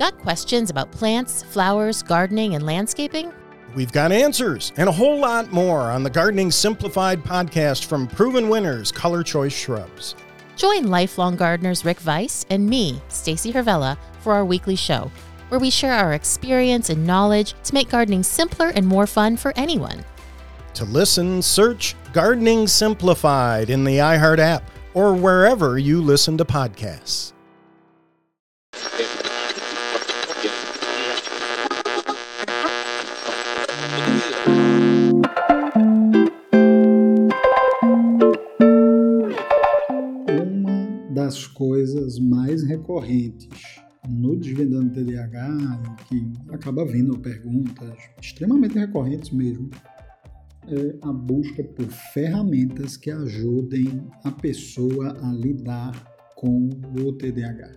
Got questions about plants, flowers, gardening, and landscaping? We've got answers and a whole lot more on the Gardening Simplified podcast from proven winners, Color Choice Shrubs. Join lifelong gardeners Rick Weiss and me, Stacy Hervella, for our weekly show, where we share our experience and knowledge to make gardening simpler and more fun for anyone. To listen, search Gardening Simplified in the iHeart app or wherever you listen to podcasts. Recorrentes no Desvendando TDAH, que acaba vindo perguntas extremamente recorrentes mesmo, é a busca por ferramentas que ajudem a pessoa a lidar com o TDAH.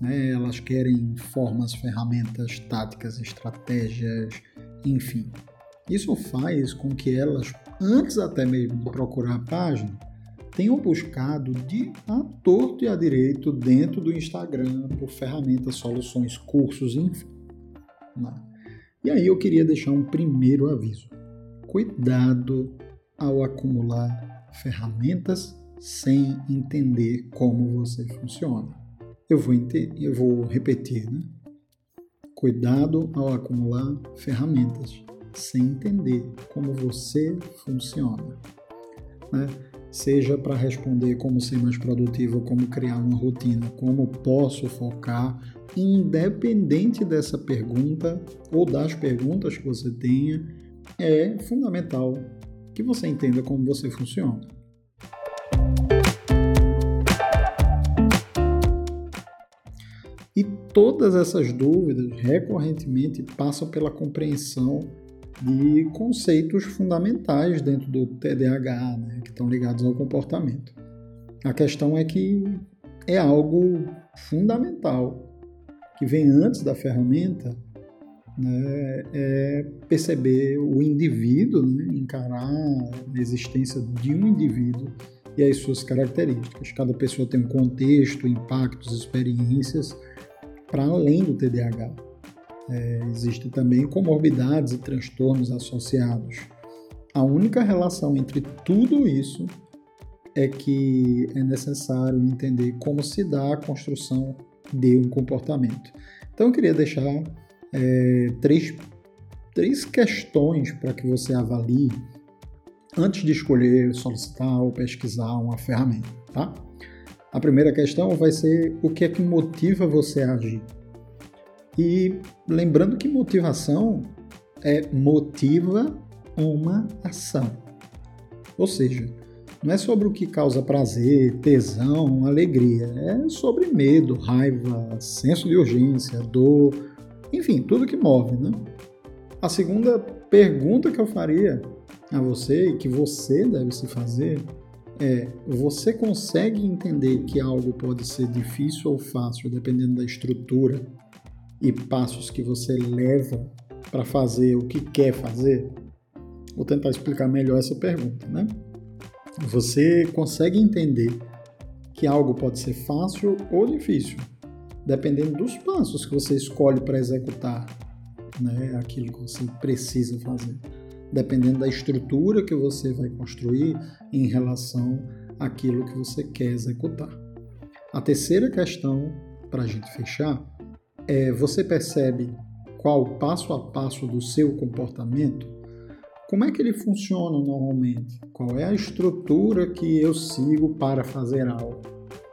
Né? Elas querem formas, ferramentas, táticas, estratégias, enfim. Isso faz com que elas, antes até mesmo de procurar a página, tenham buscado de a torto e a direito dentro do Instagram por ferramentas, soluções, cursos, enfim. Né? E aí eu queria deixar um primeiro aviso cuidado ao acumular ferramentas sem entender como você funciona. Eu vou, eu vou repetir, né? Cuidado ao acumular ferramentas sem entender como você funciona. Né? Seja para responder como ser mais produtivo, como criar uma rotina, como posso focar, independente dessa pergunta ou das perguntas que você tenha, é fundamental que você entenda como você funciona. E todas essas dúvidas recorrentemente passam pela compreensão de conceitos fundamentais dentro do TDAH, né, que estão ligados ao comportamento. A questão é que é algo fundamental que vem antes da ferramenta né, é perceber o indivíduo, né, encarar a existência de um indivíduo e as suas características. Cada pessoa tem um contexto, impactos, experiências para além do TDAH. É, Existem também comorbidades e transtornos associados. A única relação entre tudo isso é que é necessário entender como se dá a construção de um comportamento. Então eu queria deixar é, três, três questões para que você avalie antes de escolher, solicitar ou pesquisar uma ferramenta, tá? A primeira questão vai ser o que é que motiva você a agir. E lembrando que motivação é motiva uma ação. Ou seja, não é sobre o que causa prazer, tesão, alegria, é sobre medo, raiva, senso de urgência, dor, enfim, tudo que move, né? A segunda pergunta que eu faria a você e que você deve se fazer é: você consegue entender que algo pode ser difícil ou fácil dependendo da estrutura e passos que você leva para fazer o que quer fazer? Vou tentar explicar melhor essa pergunta, né? Você consegue entender que algo pode ser fácil ou difícil dependendo dos passos que você escolhe para executar né, aquilo que você precisa fazer, dependendo da estrutura que você vai construir em relação àquilo que você quer executar. A terceira questão, para a gente fechar, é você percebe qual o passo a passo do seu comportamento? Como é que ele funciona normalmente? Qual é a estrutura que eu sigo para fazer algo?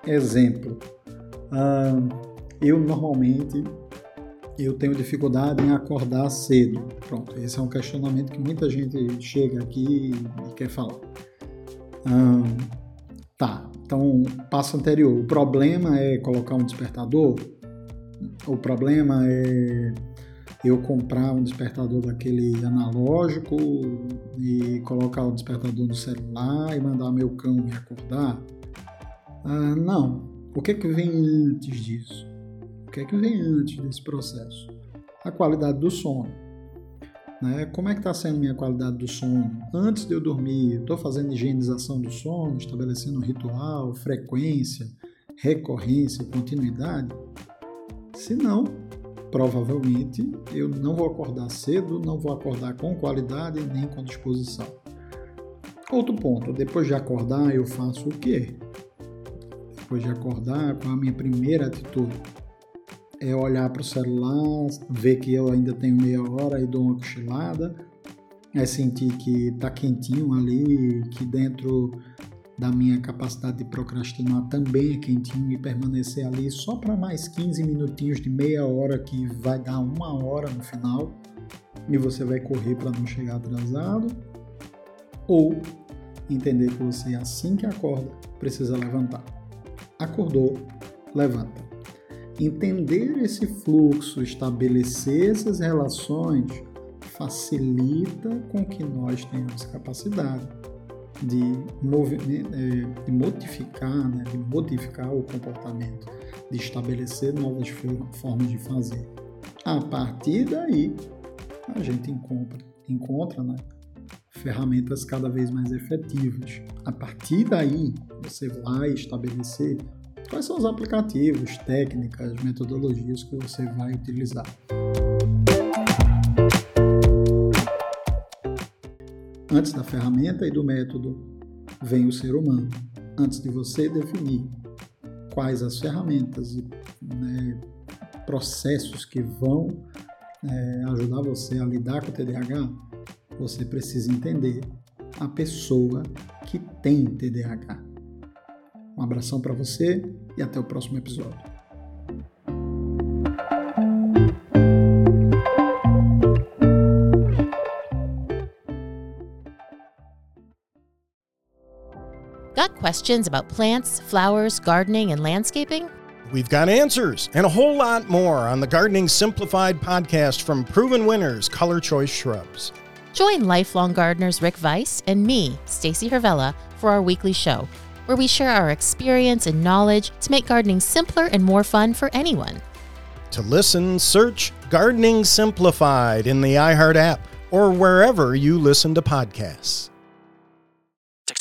Exemplo, eu normalmente eu tenho dificuldade em acordar cedo. Pronto, esse é um questionamento que muita gente chega aqui e quer falar. Tá, então passo anterior. O problema é colocar um despertador? O problema é eu comprar um despertador daquele analógico e colocar o despertador no celular e mandar meu cão me acordar? Ah, não. O que, é que vem antes disso? O que é que vem antes desse processo? A qualidade do sono. Né? Como é que está sendo minha qualidade do sono? Antes de eu dormir, estou fazendo higienização do sono, estabelecendo um ritual, frequência, recorrência, continuidade? Se não, provavelmente eu não vou acordar cedo, não vou acordar com qualidade nem com disposição. Outro ponto, depois de acordar, eu faço o quê? Depois de acordar, qual a minha primeira atitude? É olhar para o celular, ver que eu ainda tenho meia hora e dou uma cochilada, é sentir que está quentinho ali, que dentro da minha capacidade de procrastinar também é quentinho e permanecer ali só para mais 15 minutinhos de meia hora que vai dar uma hora no final e você vai correr para não chegar atrasado ou entender que você assim que acorda precisa levantar. Acordou, levanta. Entender esse fluxo, estabelecer essas relações facilita com que nós tenhamos capacidade de, de modificar, né, de modificar o comportamento, de estabelecer novas formas de fazer. A partir daí, a gente encontra, encontra né, ferramentas cada vez mais efetivas. A partir daí, você vai estabelecer quais são os aplicativos, técnicas, metodologias que você vai utilizar. Antes da ferramenta e do método, vem o ser humano. Antes de você definir quais as ferramentas e né, processos que vão é, ajudar você a lidar com o TDAH, você precisa entender a pessoa que tem TDAH. Um abração para você e até o próximo episódio. Got questions about plants, flowers, gardening, and landscaping? We've got answers and a whole lot more on the Gardening Simplified podcast from proven winners, Color Choice Shrubs. Join lifelong gardeners Rick Weiss and me, Stacy Hervella, for our weekly show, where we share our experience and knowledge to make gardening simpler and more fun for anyone. To listen, search Gardening Simplified in the iHeart app or wherever you listen to podcasts.